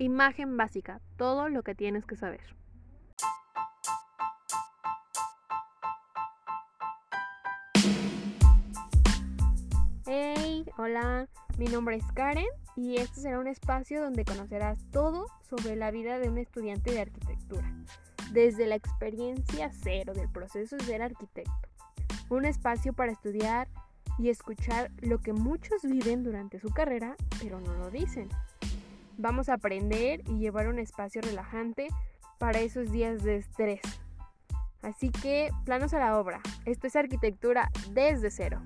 Imagen básica, todo lo que tienes que saber. Hey, hola, mi nombre es Karen y este será un espacio donde conocerás todo sobre la vida de un estudiante de arquitectura, desde la experiencia cero del proceso de ser arquitecto. Un espacio para estudiar y escuchar lo que muchos viven durante su carrera, pero no lo dicen. Vamos a aprender y llevar un espacio relajante para esos días de estrés. Así que, planos a la obra. Esto es arquitectura desde cero.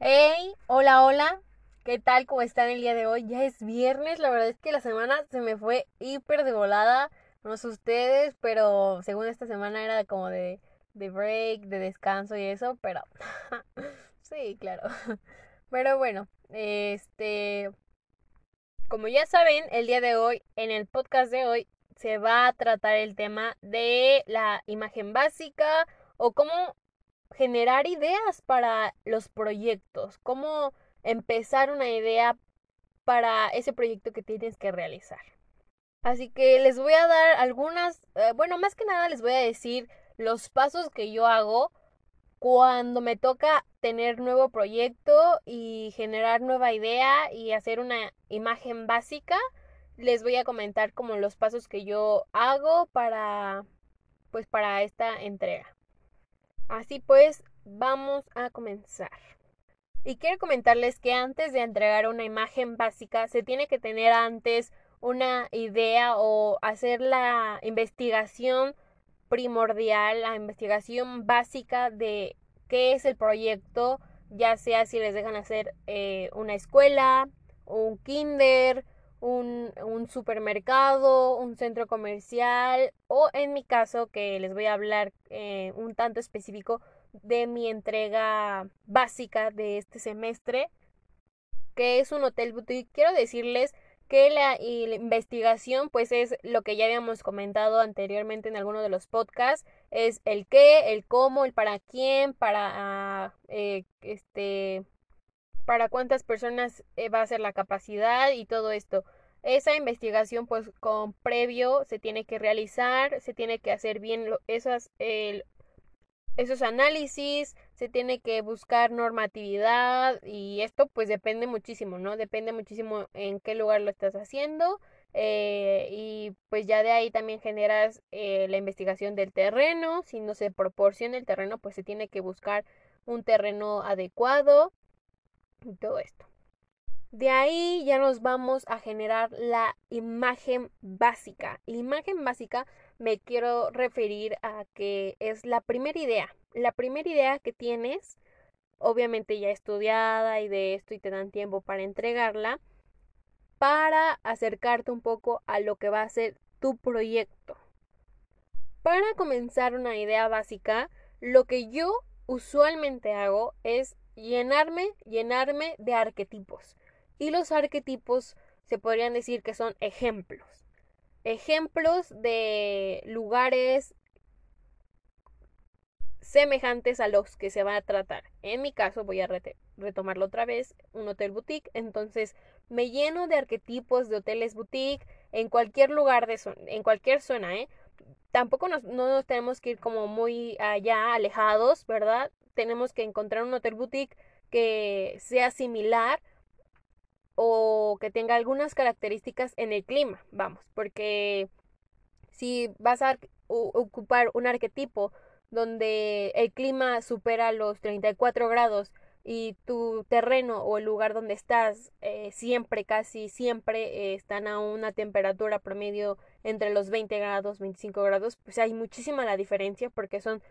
Hey, hola, hola. ¿Qué tal? ¿Cómo están el día de hoy? Ya es viernes. La verdad es que la semana se me fue hiper de volada. No sé ustedes, pero según esta semana era como de, de break, de descanso y eso, pero sí, claro. Pero bueno, este, como ya saben, el día de hoy, en el podcast de hoy, se va a tratar el tema de la imagen básica o cómo generar ideas para los proyectos, cómo empezar una idea para ese proyecto que tienes que realizar. Así que les voy a dar algunas, eh, bueno, más que nada les voy a decir los pasos que yo hago cuando me toca tener nuevo proyecto y generar nueva idea y hacer una imagen básica, les voy a comentar como los pasos que yo hago para pues para esta entrega. Así pues, vamos a comenzar. Y quiero comentarles que antes de entregar una imagen básica se tiene que tener antes una idea o hacer la investigación primordial, la investigación básica de qué es el proyecto, ya sea si les dejan hacer eh, una escuela, un kinder, un, supermercado, un centro comercial o en mi caso que les voy a hablar eh, un tanto específico de mi entrega básica de este semestre que es un hotel boutique. Quiero decirles que la, investigación pues es lo que ya habíamos comentado anteriormente en alguno de los podcasts, es el qué, el cómo, el para quién, para eh, este para cuántas personas eh, va a ser la capacidad y todo esto. Esa investigación pues con previo se tiene que realizar, se tiene que hacer bien esas, el, esos análisis, se tiene que buscar normatividad y esto pues depende muchísimo, ¿no? Depende muchísimo en qué lugar lo estás haciendo eh, y pues ya de ahí también generas eh, la investigación del terreno, si no se proporciona el terreno pues se tiene que buscar un terreno adecuado y todo esto. De ahí ya nos vamos a generar la imagen básica. La imagen básica me quiero referir a que es la primera idea. La primera idea que tienes, obviamente ya estudiada y de esto y te dan tiempo para entregarla, para acercarte un poco a lo que va a ser tu proyecto. Para comenzar una idea básica, lo que yo usualmente hago es llenarme, llenarme de arquetipos. Y los arquetipos se podrían decir que son ejemplos. Ejemplos de lugares semejantes a los que se va a tratar. En mi caso, voy a retomarlo otra vez, un hotel boutique. Entonces, me lleno de arquetipos de hoteles boutique en cualquier lugar de en cualquier zona, ¿eh? Tampoco nos, no nos tenemos que ir como muy allá, alejados, ¿verdad? Tenemos que encontrar un hotel boutique que sea similar o que tenga algunas características en el clima, vamos, porque si vas a ocupar un arquetipo donde el clima supera los 34 grados y tu terreno o el lugar donde estás eh, siempre, casi siempre eh, están a una temperatura promedio entre los 20 grados, 25 grados, pues hay muchísima la diferencia porque son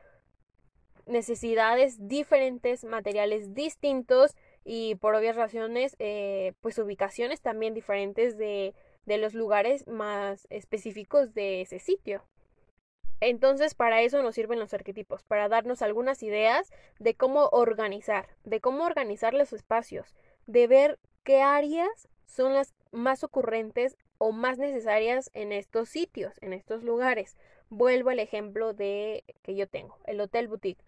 necesidades diferentes, materiales distintos y por obvias razones, eh, pues ubicaciones también diferentes de, de los lugares más específicos de ese sitio. Entonces, para eso nos sirven los arquetipos, para darnos algunas ideas de cómo organizar, de cómo organizar los espacios, de ver qué áreas son las más ocurrentes o más necesarias en estos sitios, en estos lugares. Vuelvo al ejemplo de que yo tengo, el hotel boutique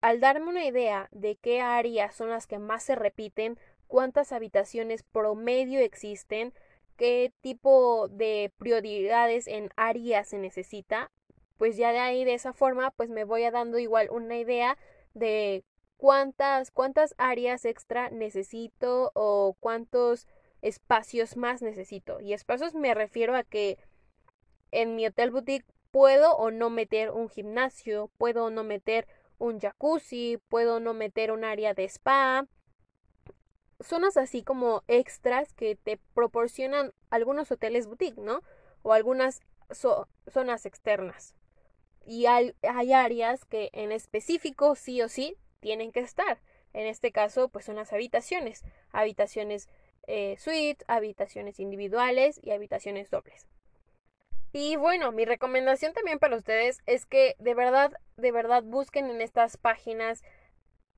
al darme una idea de qué áreas son las que más se repiten, cuántas habitaciones promedio existen, qué tipo de prioridades en áreas se necesita, pues ya de ahí de esa forma pues me voy a dando igual una idea de cuántas cuántas áreas extra necesito o cuántos espacios más necesito. Y espacios me refiero a que en mi hotel boutique puedo o no meter un gimnasio, puedo o no meter un jacuzzi, puedo no meter un área de spa. Zonas así como extras que te proporcionan algunos hoteles boutique, ¿no? O algunas zonas externas. Y hay, áreas que en específico sí o sí tienen que estar. En este caso, pues son las habitaciones. Habitaciones eh, suites, habitaciones individuales y habitaciones dobles. Y bueno, mi recomendación también para ustedes es que de verdad, de verdad busquen en estas páginas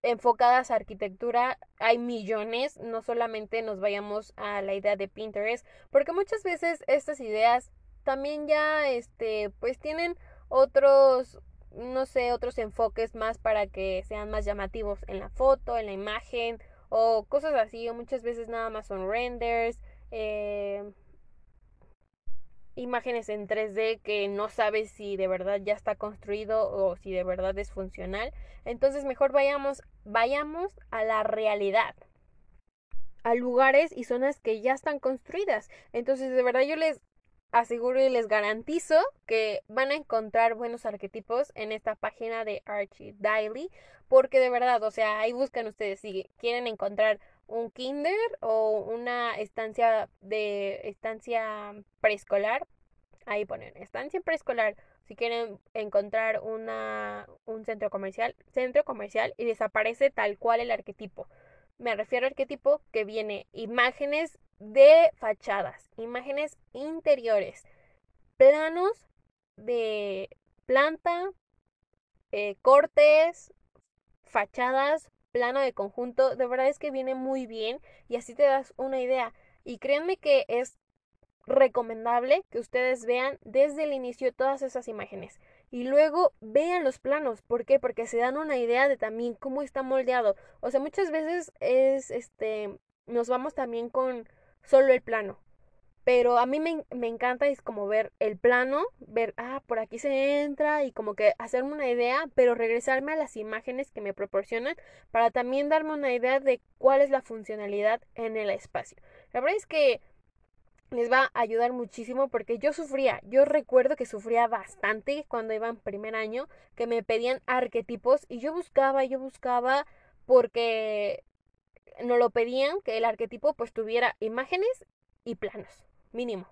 enfocadas a arquitectura. Hay millones, no solamente nos vayamos a la idea de Pinterest, porque muchas veces estas ideas también ya, este, pues tienen otros, no sé, otros enfoques más para que sean más llamativos en la foto, en la imagen o cosas así, o muchas veces nada más son renders, eh, imágenes en 3D que no sabes si de verdad ya está construido o si de verdad es funcional. Entonces mejor vayamos, vayamos a la realidad a lugares y zonas que ya están construidas. Entonces, de verdad yo les aseguro y les garantizo que van a encontrar buenos arquetipos en esta página de Archie Daily, porque de verdad, o sea, ahí buscan ustedes si quieren encontrar un kinder o una estancia de estancia preescolar, ahí ponen estancia preescolar. Si quieren encontrar una un centro comercial, centro comercial y desaparece tal cual el arquetipo. Me refiero al arquetipo que viene imágenes de fachadas, imágenes interiores, planos de planta, eh, cortes, fachadas, plano de conjunto, de verdad es que viene muy bien y así te das una idea. Y créanme que es recomendable que ustedes vean desde el inicio todas esas imágenes y luego vean los planos. ¿Por qué? Porque se dan una idea de también cómo está moldeado. O sea, muchas veces es este nos vamos también con solo el plano. Pero a mí me, me, encanta es como ver el plano, ver, ah, por aquí se entra y como que hacerme una idea, pero regresarme a las imágenes que me proporcionan para también darme una idea de cuál es la funcionalidad en el espacio. La verdad es que les va a ayudar muchísimo porque yo sufría, yo recuerdo que sufría bastante cuando iba en primer año, que me pedían arquetipos y yo buscaba, yo buscaba porque no lo pedían que el arquetipo pues tuviera imágenes y planos, mínimo.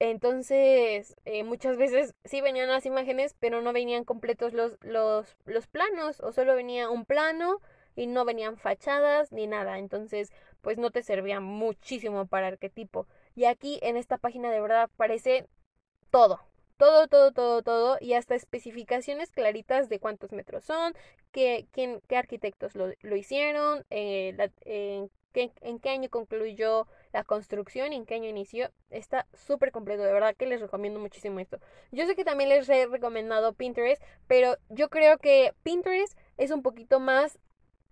Entonces, eh, muchas veces sí venían las imágenes, pero no venían completos los, los, los planos, o solo venía un plano y no venían fachadas ni nada. Entonces, pues no te servía muchísimo para arquetipo. Y aquí en esta página de verdad aparece todo, todo, todo, todo, todo y hasta especificaciones claritas de cuántos metros son, qué, quién, qué arquitectos lo, lo hicieron, eh, en, qué, en qué año concluyó la construcción y en qué año inició. Está súper completo, de verdad que les recomiendo muchísimo esto. Yo sé que también les he recomendado Pinterest, pero yo creo que Pinterest es un poquito más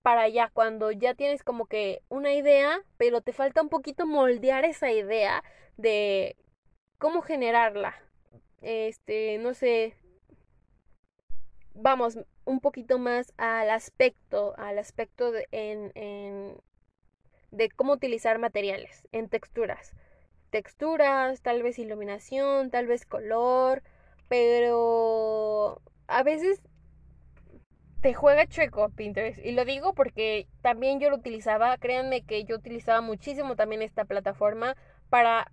para allá, cuando ya tienes como que una idea, pero te falta un poquito moldear esa idea de cómo generarla este, no sé, vamos un poquito más al aspecto, al aspecto de, en, en, de cómo utilizar materiales en texturas. Texturas, tal vez iluminación, tal vez color, pero a veces te juega chueco Pinterest. Y lo digo porque también yo lo utilizaba, créanme que yo utilizaba muchísimo también esta plataforma para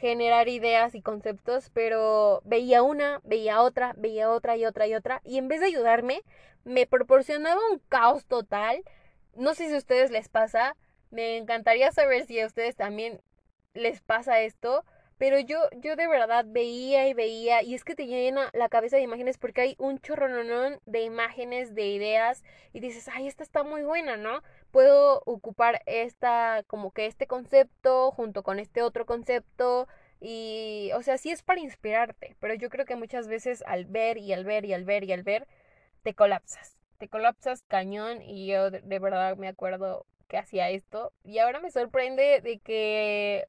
generar ideas y conceptos, pero veía una, veía otra, veía otra y otra y otra, y en vez de ayudarme, me proporcionaba un caos total. No sé si a ustedes les pasa, me encantaría saber si a ustedes también les pasa esto, pero yo, yo de verdad veía y veía, y es que te llena la cabeza de imágenes porque hay un chorronón de imágenes, de ideas, y dices, ay, esta está muy buena, ¿no? Puedo ocupar esta, como que este concepto junto con este otro concepto, y, o sea, sí es para inspirarte, pero yo creo que muchas veces al ver y al ver y al ver y al ver, te colapsas, te colapsas cañón, y yo de verdad me acuerdo que hacía esto y ahora me sorprende de que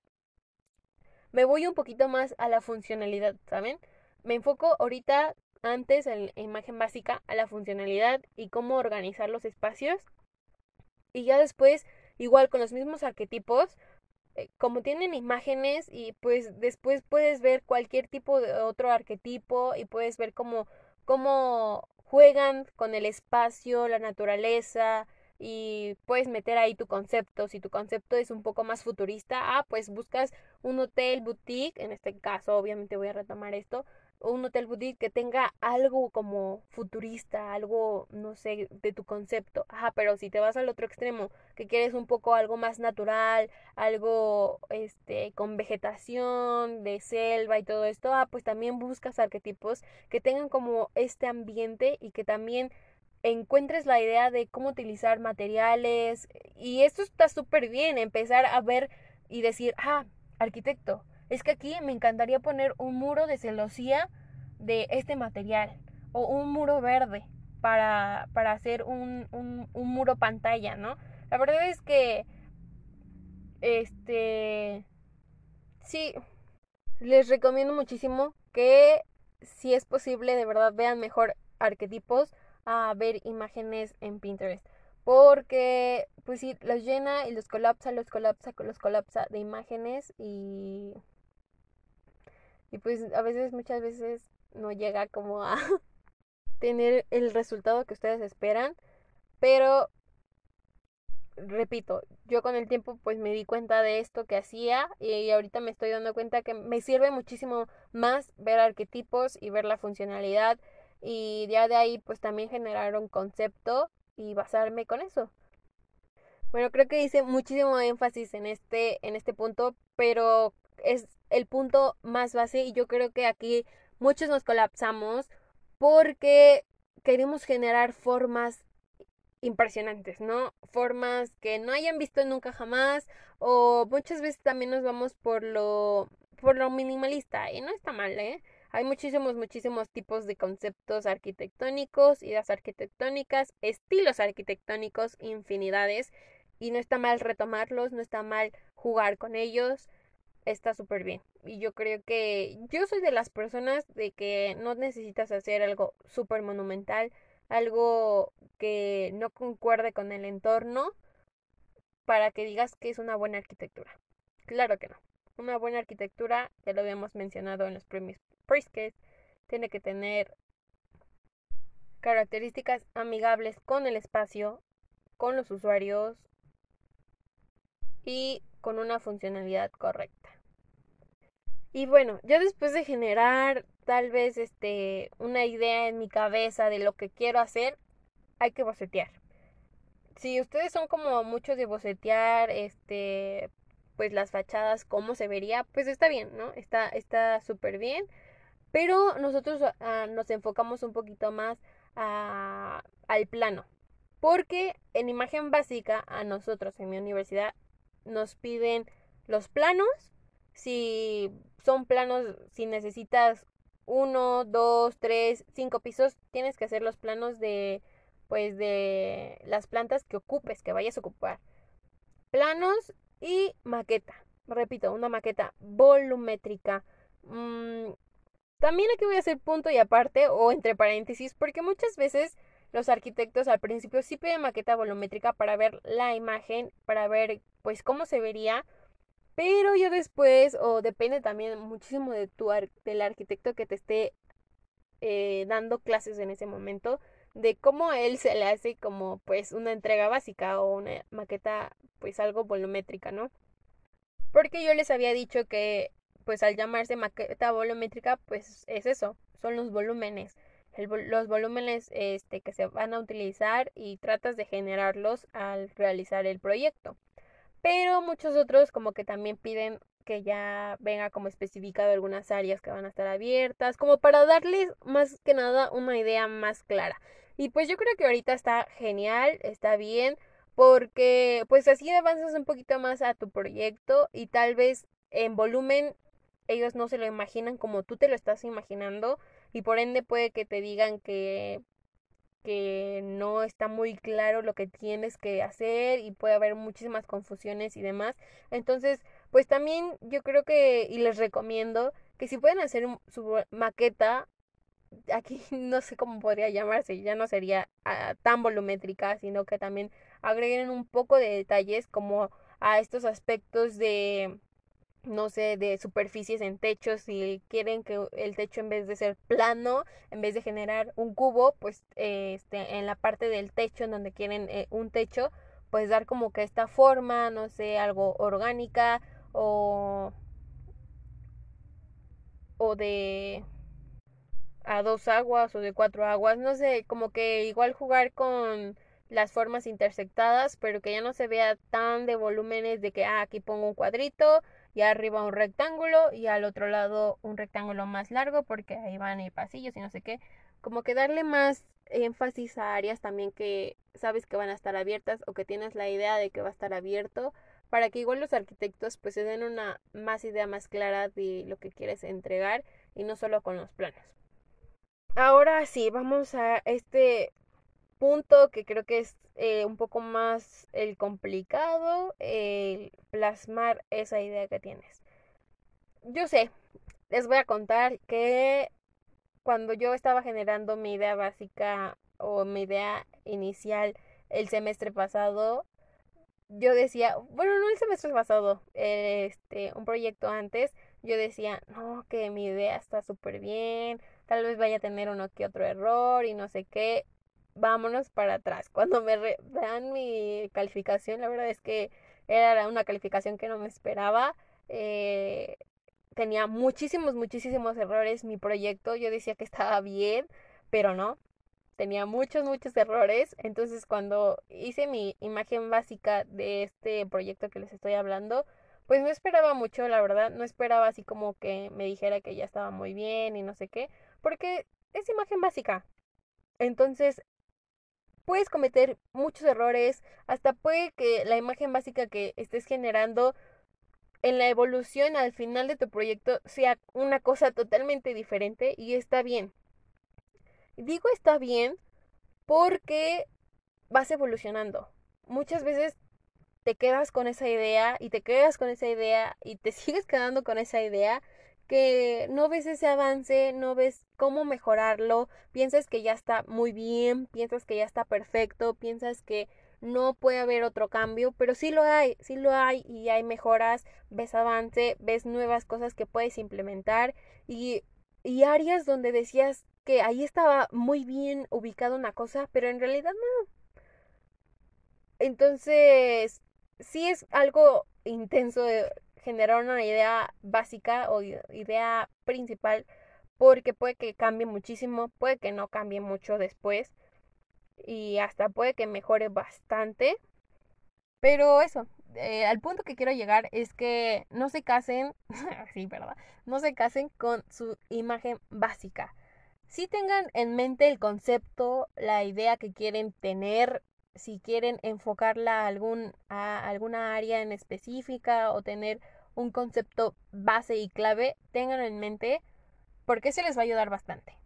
me voy un poquito más a la funcionalidad, ¿saben? Me enfoco ahorita antes en la imagen básica a la funcionalidad y cómo organizar los espacios y ya después igual con los mismos arquetipos eh, como tienen imágenes y pues después puedes ver cualquier tipo de otro arquetipo y puedes ver cómo, cómo juegan con el espacio, la naturaleza y puedes meter ahí tu concepto. Si tu concepto es un poco más futurista, ah, pues buscas un hotel boutique, en este caso obviamente voy a retomar esto, un hotel boutique que tenga algo como futurista, algo, no sé, de tu concepto. Ajá, pero si te vas al otro extremo, que quieres un poco algo más natural, algo, este, con vegetación, de selva y todo esto, ah, pues también buscas arquetipos que tengan como este ambiente y que también encuentres la idea de cómo utilizar materiales. Y esto está súper bien, empezar a ver y decir, ah, arquitecto, es que aquí me encantaría poner un muro de celosía de este material o un muro verde para, para hacer un, un, un muro pantalla, ¿no? La verdad es que, este, sí, les recomiendo muchísimo que si es posible, de verdad vean mejor arquetipos a ver imágenes en Pinterest. Porque, pues sí, los llena y los colapsa, los colapsa, los colapsa de imágenes y y pues a veces, muchas veces no llega como a tener el resultado que ustedes esperan. Pero, repito, yo con el tiempo pues me di cuenta de esto que hacía y ahorita me estoy dando cuenta que me sirve muchísimo más ver arquetipos y ver la funcionalidad y ya de ahí pues también generar un concepto y basarme con eso. Bueno, creo que hice muchísimo énfasis en este en este punto, pero es el punto más base y yo creo que aquí muchos nos colapsamos porque queremos generar formas impresionantes, ¿no? Formas que no hayan visto nunca jamás o muchas veces también nos vamos por lo por lo minimalista y no está mal, ¿eh? Hay muchísimos, muchísimos tipos de conceptos arquitectónicos, ideas arquitectónicas, estilos arquitectónicos, infinidades y no está mal retomarlos, no está mal jugar con ellos está súper bien. Y yo creo que yo soy de las personas de que no necesitas hacer algo súper monumental, algo que no concuerde con el entorno para que digas que es una buena arquitectura. Claro que no. Una buena arquitectura, ya lo habíamos mencionado en los premios Pritzker, tiene que tener características amigables con el espacio, con los usuarios y con una funcionalidad correcta. Y bueno, ya después de generar tal vez este una idea en mi cabeza de lo que quiero hacer, hay que bocetear. Si ustedes son como muchos de bocetear, este, pues las fachadas, cómo se vería, pues está bien, ¿no? Está está súper bien. Pero nosotros ah, nos enfocamos un poquito más al plano. Porque en imagen básica, a nosotros en mi universidad nos piden los planos si son planos, si necesitas uno, dos, tres, cinco pisos, tienes que hacer los planos de, pues, de las plantas que ocupes, que vayas a ocupar. Planos y maqueta. Repito, una maqueta volumétrica. Mm, también aquí voy a hacer punto y aparte o entre paréntesis porque muchas veces los arquitectos al principio sí piden maqueta volumétrica para ver la imagen, para ver pues cómo se vería pero yo después, o depende también muchísimo de tu del arquitecto que te esté eh, dando clases en ese momento, de cómo él se le hace como pues una entrega básica o una maqueta pues algo volumétrica, ¿no? Porque yo les había dicho que pues al llamarse maqueta volumétrica pues es eso, son los volúmenes. los volúmenes este, que se van a utilizar y tratas de generarlos al realizar el proyecto. Pero muchos otros como que también piden que ya venga como especificado algunas áreas que van a estar abiertas, como para darles más que nada una idea más clara. Y pues yo creo que ahorita está genial, está bien, porque pues así avanzas un poquito más a tu proyecto y tal vez en volumen ellos no se lo imaginan como tú te lo estás imaginando y por ende puede que te digan que que no está muy claro lo que tienes que hacer y puede haber muchísimas confusiones y demás. Entonces, pues también yo creo que, y les recomiendo, que si pueden hacer su maqueta, aquí no sé cómo podría llamarse, ya no sería ah, tan volumétrica, sino que también agreguen un poco de detalles como a estos aspectos de no sé, de superficies en techos, si quieren que el techo en vez de ser plano, en vez de generar un cubo, pues este, en la parte del techo, en donde quieren eh, un techo, pues dar como que esta forma, no sé, algo orgánica o, o de a dos aguas o de cuatro aguas, no sé, como que igual jugar con las formas intersectadas, pero que ya no se vea tan de volúmenes de que ah, aquí pongo un cuadrito, y arriba un rectángulo y al otro lado un rectángulo más largo porque ahí van y pasillos y no sé qué. Como que darle más énfasis a áreas también que sabes que van a estar abiertas o que tienes la idea de que va a estar abierto para que igual los arquitectos pues se den una más idea más clara de lo que quieres entregar y no solo con los planos. Ahora sí, vamos a este punto que creo que es eh, un poco más el complicado, el plasmar esa idea que tienes. Yo sé, les voy a contar que cuando yo estaba generando mi idea básica o mi idea inicial el semestre pasado, yo decía, bueno, no el semestre pasado, este, un proyecto antes, yo decía, no, que mi idea está súper bien, tal vez vaya a tener uno que otro error y no sé qué vámonos para atrás. Cuando me dan mi calificación, la verdad es que era una calificación que no me esperaba. Eh, tenía muchísimos, muchísimos errores mi proyecto. Yo decía que estaba bien, pero no. Tenía muchos, muchos errores. Entonces cuando hice mi imagen básica de este proyecto que les estoy hablando, pues no esperaba mucho, la verdad. No esperaba así como que me dijera que ya estaba muy bien y no sé qué. Porque es imagen básica. Entonces puedes cometer muchos errores, hasta puede que la imagen básica que estés generando en la evolución al final de tu proyecto sea una cosa totalmente diferente y está bien. Digo está bien porque vas evolucionando. Muchas veces te quedas con esa idea y te quedas con esa idea y te sigues quedando con esa idea que no ves ese avance, no ves cómo mejorarlo, piensas que ya está muy bien, piensas que ya está perfecto, piensas que no puede haber otro cambio, pero sí lo hay, sí lo hay y hay mejoras, ves avance, ves nuevas cosas que puedes implementar y, y áreas donde decías que ahí estaba muy bien ubicada una cosa, pero en realidad no. Entonces, sí es algo intenso generar una idea básica o idea principal porque puede que cambie muchísimo, puede que no cambie mucho después y hasta puede que mejore bastante. Pero eso, eh, al punto que quiero llegar es que no se casen, sí, ¿verdad? No se casen con su imagen básica. Si tengan en mente el concepto, la idea que quieren tener, si quieren enfocarla a, algún, a alguna área en específica o tener un concepto base y clave, tengan en mente porque se les va a ayudar bastante.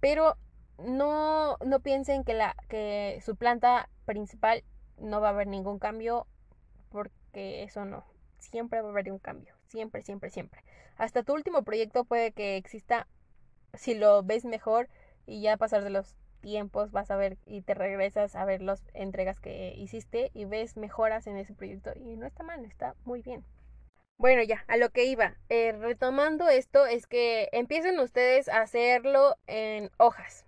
Pero no, no piensen que, la, que su planta principal no va a haber ningún cambio porque eso no. Siempre va a haber un cambio. Siempre, siempre, siempre. Hasta tu último proyecto puede que exista si lo ves mejor y ya a pasar de los tiempos vas a ver y te regresas a ver las entregas que hiciste y ves mejoras en ese proyecto y no está mal, está muy bien. Bueno, ya, a lo que iba. Eh, retomando esto, es que empiecen ustedes a hacerlo en hojas.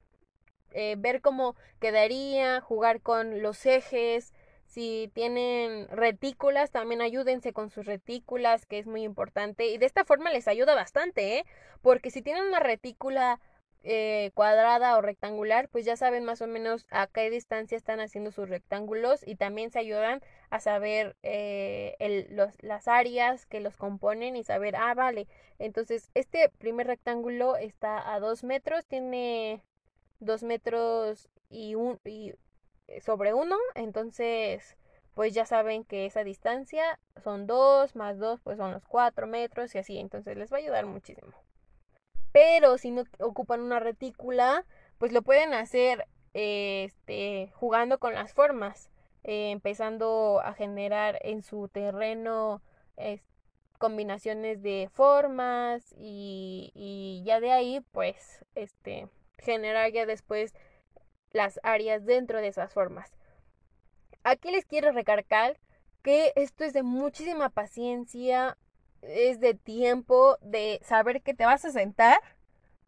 Eh, ver cómo quedaría, jugar con los ejes. Si tienen retículas, también ayúdense con sus retículas, que es muy importante. Y de esta forma les ayuda bastante, ¿eh? Porque si tienen una retícula eh, cuadrada o rectangular, pues ya saben más o menos a qué distancia están haciendo sus rectángulos y también se ayudan a saber eh, las áreas que los componen y saber, ah, vale, entonces este primer rectángulo está a dos metros, tiene dos metros y, un, y sobre uno, entonces pues ya saben que esa distancia son dos más dos, pues son los cuatro metros y así, entonces les va a ayudar muchísimo. Pero si no ocupan una retícula, pues lo pueden hacer este, jugando con las formas, eh, empezando a generar en su terreno combinaciones de formas y, ya de ahí pues este generar ya después las áreas dentro de esas formas. Aquí les quiero recargar que esto es de muchísima paciencia, es de tiempo, de saber que te vas a sentar,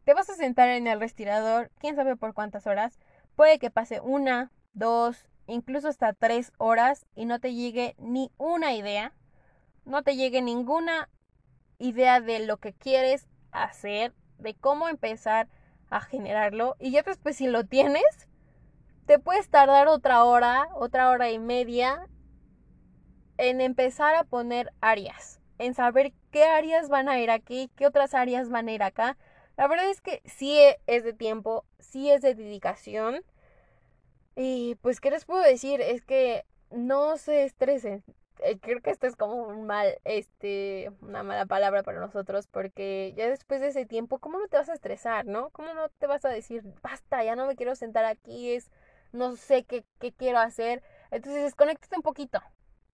te vas a sentar en el respirador, quién sabe por cuántas horas, puede que pase una, dos, incluso hasta tres horas y no te llegue ni una idea, no te llegue ninguna idea de lo que quieres hacer, de cómo empezar a generarlo y ya después si lo tienes, te puedes tardar otra hora, otra hora y media en empezar a poner áreas, en saber qué áreas van a ir aquí, qué otras áreas van a ir acá. La verdad es que sí es de tiempo, sí es de dedicación. Y pues, ¿qué les puedo decir? Es que no se estresen. Eh, creo que esto es como un mal, este, una mala palabra para nosotros, porque ya después de ese tiempo, ¿cómo no te vas a estresar, no? ¿Cómo no te vas a decir, basta, ya no me quiero sentar aquí, es no sé qué, quiero hacer. Entonces desconectense un poquito.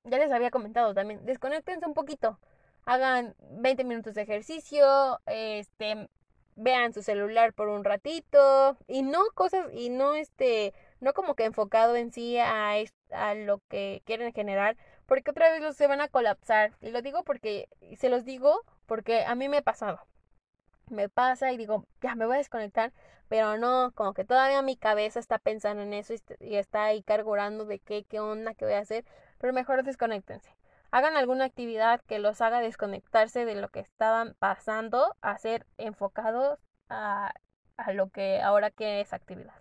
Ya les había comentado también, desconectense un poquito. Hagan 20 minutos de ejercicio, este, vean su celular por un ratito y no cosas y no este no como que enfocado en sí a, a lo que quieren generar porque otra vez los se van a colapsar y lo digo porque se los digo porque a mí me ha pasado me pasa y digo ya me voy a desconectar pero no, como que todavía mi cabeza está pensando en eso y, está ahí cargurando de qué, qué onda, qué voy a hacer, pero mejor desconectense. Hagan alguna actividad que los haga desconectarse de lo que estaban pasando, a ser enfocados a, a lo que ahora que es actividad.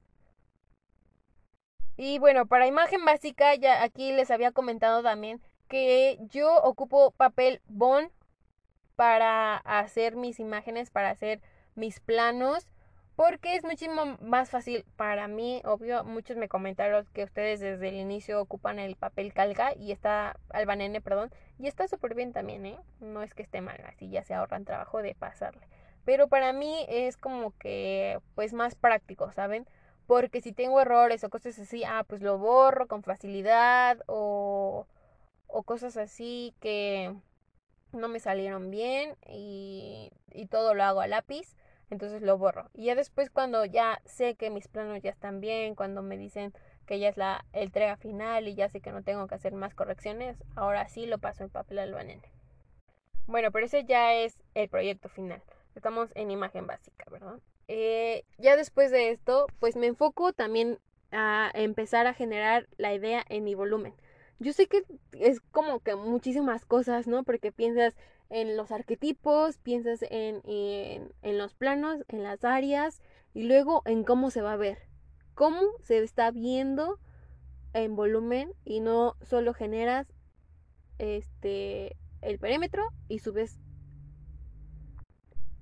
Y bueno, para imagen básica, ya aquí les había comentado también que yo ocupo papel bond para hacer mis imágenes, para hacer mis planos porque es muchísimo más fácil para mí, obvio, muchos me comentaron que ustedes desde el inicio ocupan el papel calca y está, albanene, perdón, y está súper bien también, ¿eh? No es que esté mal, así ya se ahorran trabajo de pasarle. Pero para mí es como que, pues más práctico, ¿saben? Porque si tengo errores o cosas así, ah, pues lo borro con facilidad o, o cosas así que no me salieron bien y, y todo lo hago a lápiz entonces lo borro. Y ya después cuando ya sé que mis planos ya están bien, cuando me dicen que ya es la entrega final y ya sé que no tengo que hacer más correcciones, ahora sí lo paso en papel albanene. Bueno, pero ese ya es el proyecto final. Estamos en imagen básica, ¿verdad? Eh, ya después de esto, pues me enfoco también a empezar a generar la idea en mi volumen. Yo sé que es como que muchísimas cosas, ¿no? Porque piensas, en los arquetipos, piensas en, en, los planos, en las áreas y luego en cómo se va a ver, cómo se está viendo en volumen y no solo generas este el perímetro y subes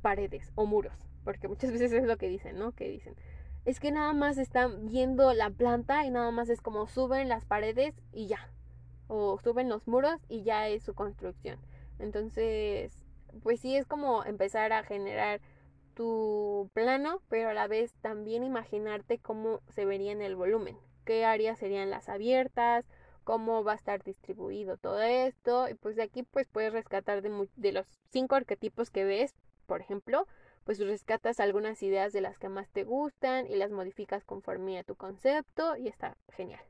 paredes o muros, porque muchas veces es lo que dicen, ¿no? Que dicen, es que nada más están viendo la planta y nada más es como suben las paredes y ya, o suben los muros y ya es su construcción. Entonces, pues sí es como empezar a generar tu plano, pero a la vez también imaginarte cómo se vería en el volumen, qué áreas serían las abiertas, cómo va a estar distribuido todo esto, y pues de aquí pues puedes rescatar de, de los cinco arquetipos que ves, por ejemplo, pues rescatas algunas ideas de las que más te gustan y las modificas conforme a tu concepto y está genial.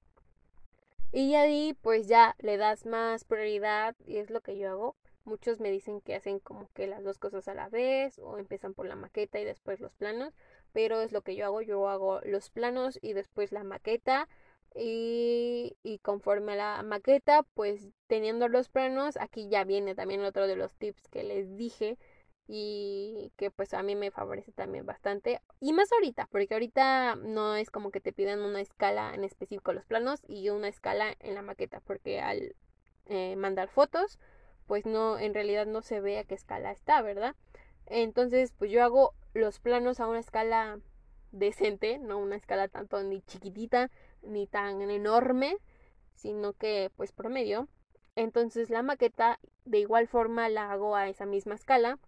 Y ahí pues ya le das más prioridad y es lo que yo hago Muchos me dicen que hacen como que las dos cosas a la vez o empiezan por la maqueta y después los planos, pero es lo que yo hago, yo hago los planos y después la maqueta y, y conforme a la maqueta, pues teniendo los planos, aquí ya viene también otro de los tips que les dije y que pues a mí me favorece también bastante y más ahorita porque ahorita no es como que te pidan una escala en específico los planos y una escala en la maqueta porque al eh, mandar fotos pues no, en realidad no se ve a qué escala está, ¿verdad? Entonces, pues yo hago los planos a una escala decente, no una escala tanto ni chiquitita ni tan enorme, sino que pues promedio. Entonces la maqueta de igual forma la hago a esa misma escala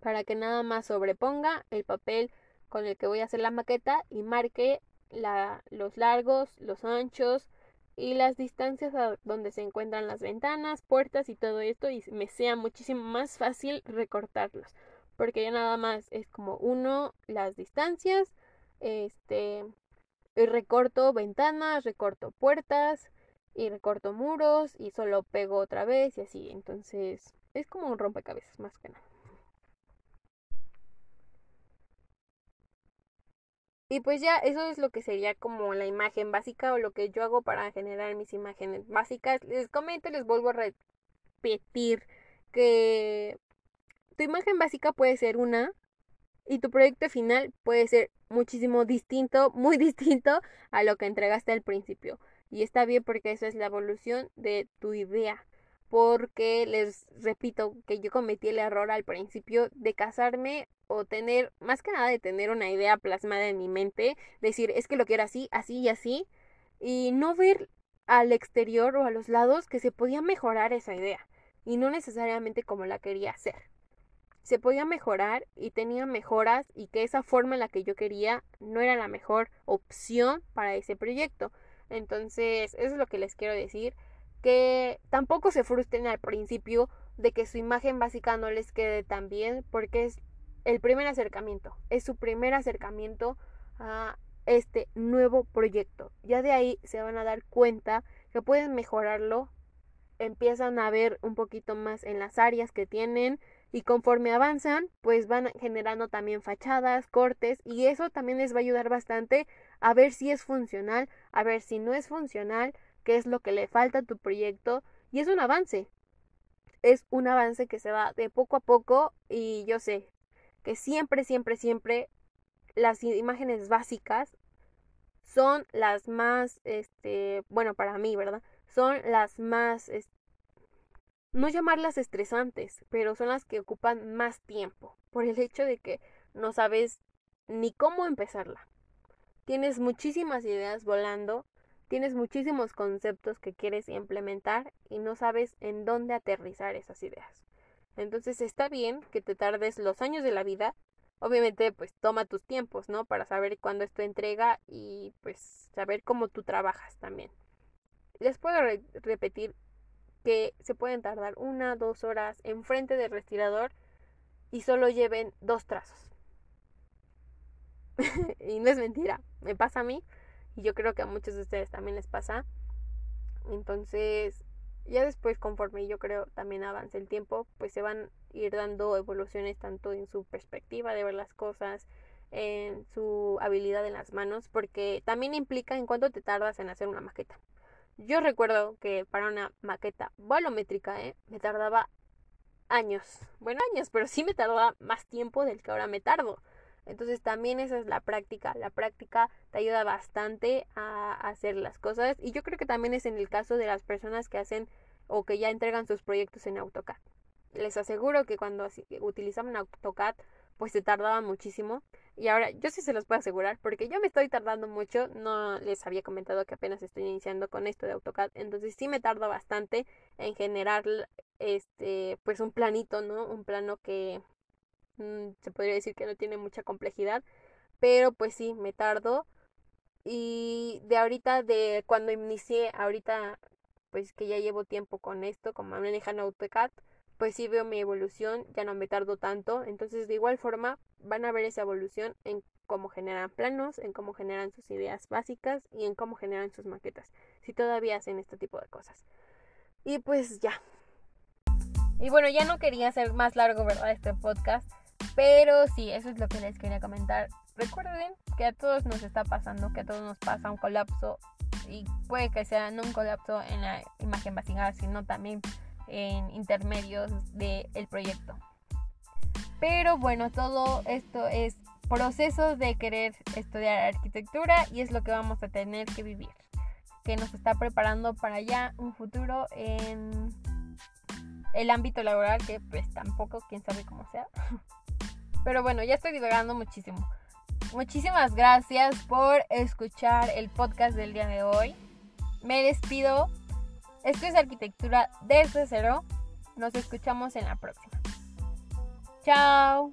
para que nada más sobreponga el papel con el que voy a hacer la maqueta y marque la, los largos, los anchos y las distancias a donde se encuentran las ventanas, puertas y todo esto y me sea muchísimo más fácil recortarlos porque ya nada más es como uno las distancias este recorto ventanas recorto puertas y recorto muros y solo pego otra vez y así entonces es como un rompecabezas más que nada Y pues ya eso es lo que sería como la imagen básica o lo que yo hago para generar mis imágenes básicas. Les comento, les vuelvo a repetir que tu imagen básica puede ser una y tu proyecto final puede ser muchísimo distinto, muy distinto a lo que entregaste al principio. Y está bien porque esa es la evolución de tu idea. Porque les repito que yo cometí el error al principio de casarme o tener, más que nada de tener una idea plasmada en mi mente, decir, es que lo quiero así, así y así, y no ver al exterior o a los lados que se podía mejorar esa idea, y no necesariamente como la quería hacer. Se podía mejorar y tenía mejoras y que esa forma en la que yo quería no era la mejor opción para ese proyecto. Entonces, eso es lo que les quiero decir, que tampoco se frustren al principio de que su imagen básica no les quede tan bien, porque es el primer acercamiento, es su primer acercamiento a este nuevo proyecto. Ya de ahí se van a dar cuenta que pueden mejorarlo, empiezan a ver un poquito más en las áreas que tienen y conforme avanzan, pues van generando también fachadas, cortes y eso también les va a ayudar bastante a ver si es funcional, a ver si no es funcional, qué es lo que le falta a tu proyecto y es un avance. Es un avance que se va de poco a poco y yo sé, que siempre, siempre, siempre las imágenes básicas son las más, este, bueno, para mí, ¿verdad? Son las más, no llamarlas estresantes, pero son las que ocupan más tiempo, por el hecho de que no sabes ni cómo empezarla. Tienes muchísimas ideas volando, tienes muchísimos conceptos que quieres implementar y no sabes en dónde aterrizar esas ideas. Entonces está bien que te tardes los años de la vida. Obviamente, pues toma tus tiempos, ¿no? Para saber cuándo es tu entrega y pues saber cómo tú trabajas también. Les puedo repetir que se pueden tardar una, dos horas enfrente del respirador y solo lleven dos trazos. y no es mentira, me pasa a mí y yo creo que a muchos de ustedes también les pasa. Entonces, ya después, conforme yo creo también avance el tiempo, pues se van a ir dando evoluciones tanto en su perspectiva de ver las cosas, en su habilidad en las manos, porque también implica en cuánto te tardas en hacer una maqueta. Yo recuerdo que para una maqueta volumétrica ¿eh? me tardaba años, bueno años, pero sí me tardaba más tiempo del que ahora me tardo. Entonces también esa es la práctica. La práctica te ayuda bastante a hacer las cosas y yo creo que también es en el caso de las personas que hacen o que ya entregan sus proyectos en AutoCAD. Les aseguro que cuando utilizaban AutoCAD pues se tardaban muchísimo y ahora yo sí se los puedo asegurar porque yo me estoy tardando mucho, no les había comentado que apenas estoy iniciando con esto de AutoCAD, entonces sí me tardo bastante en generar este pues un planito, ¿no? Un plano que se podría decir que no tiene mucha complejidad, pero pues sí, me tardo. Y de ahorita, de cuando inicié, ahorita, pues que ya llevo tiempo con esto, como manejando AutoCAD, pues sí veo mi evolución, ya no me tardo tanto. Entonces, de igual forma, van a ver esa evolución en cómo generan planos, en cómo generan sus ideas básicas y en cómo generan sus maquetas, si todavía hacen este tipo de cosas. Y pues ya. Y bueno, ya no quería hacer más largo, ¿verdad? Este podcast. Pero sí, eso es lo que les quería comentar. Recuerden que a todos nos está pasando, que a todos nos pasa un colapso y puede que sea no un colapso en la imagen básica, sino también en intermedios del proyecto. Pero bueno, todo esto es proceso de querer estudiar arquitectura y es lo que vamos a tener que vivir, que nos está preparando para ya un futuro en el ámbito laboral que pues tampoco quién sabe cómo sea. Pero bueno, ya estoy divagando muchísimo. Muchísimas gracias por escuchar el podcast del día de hoy. Me despido. Esto es arquitectura desde cero. Nos escuchamos en la próxima. Chao.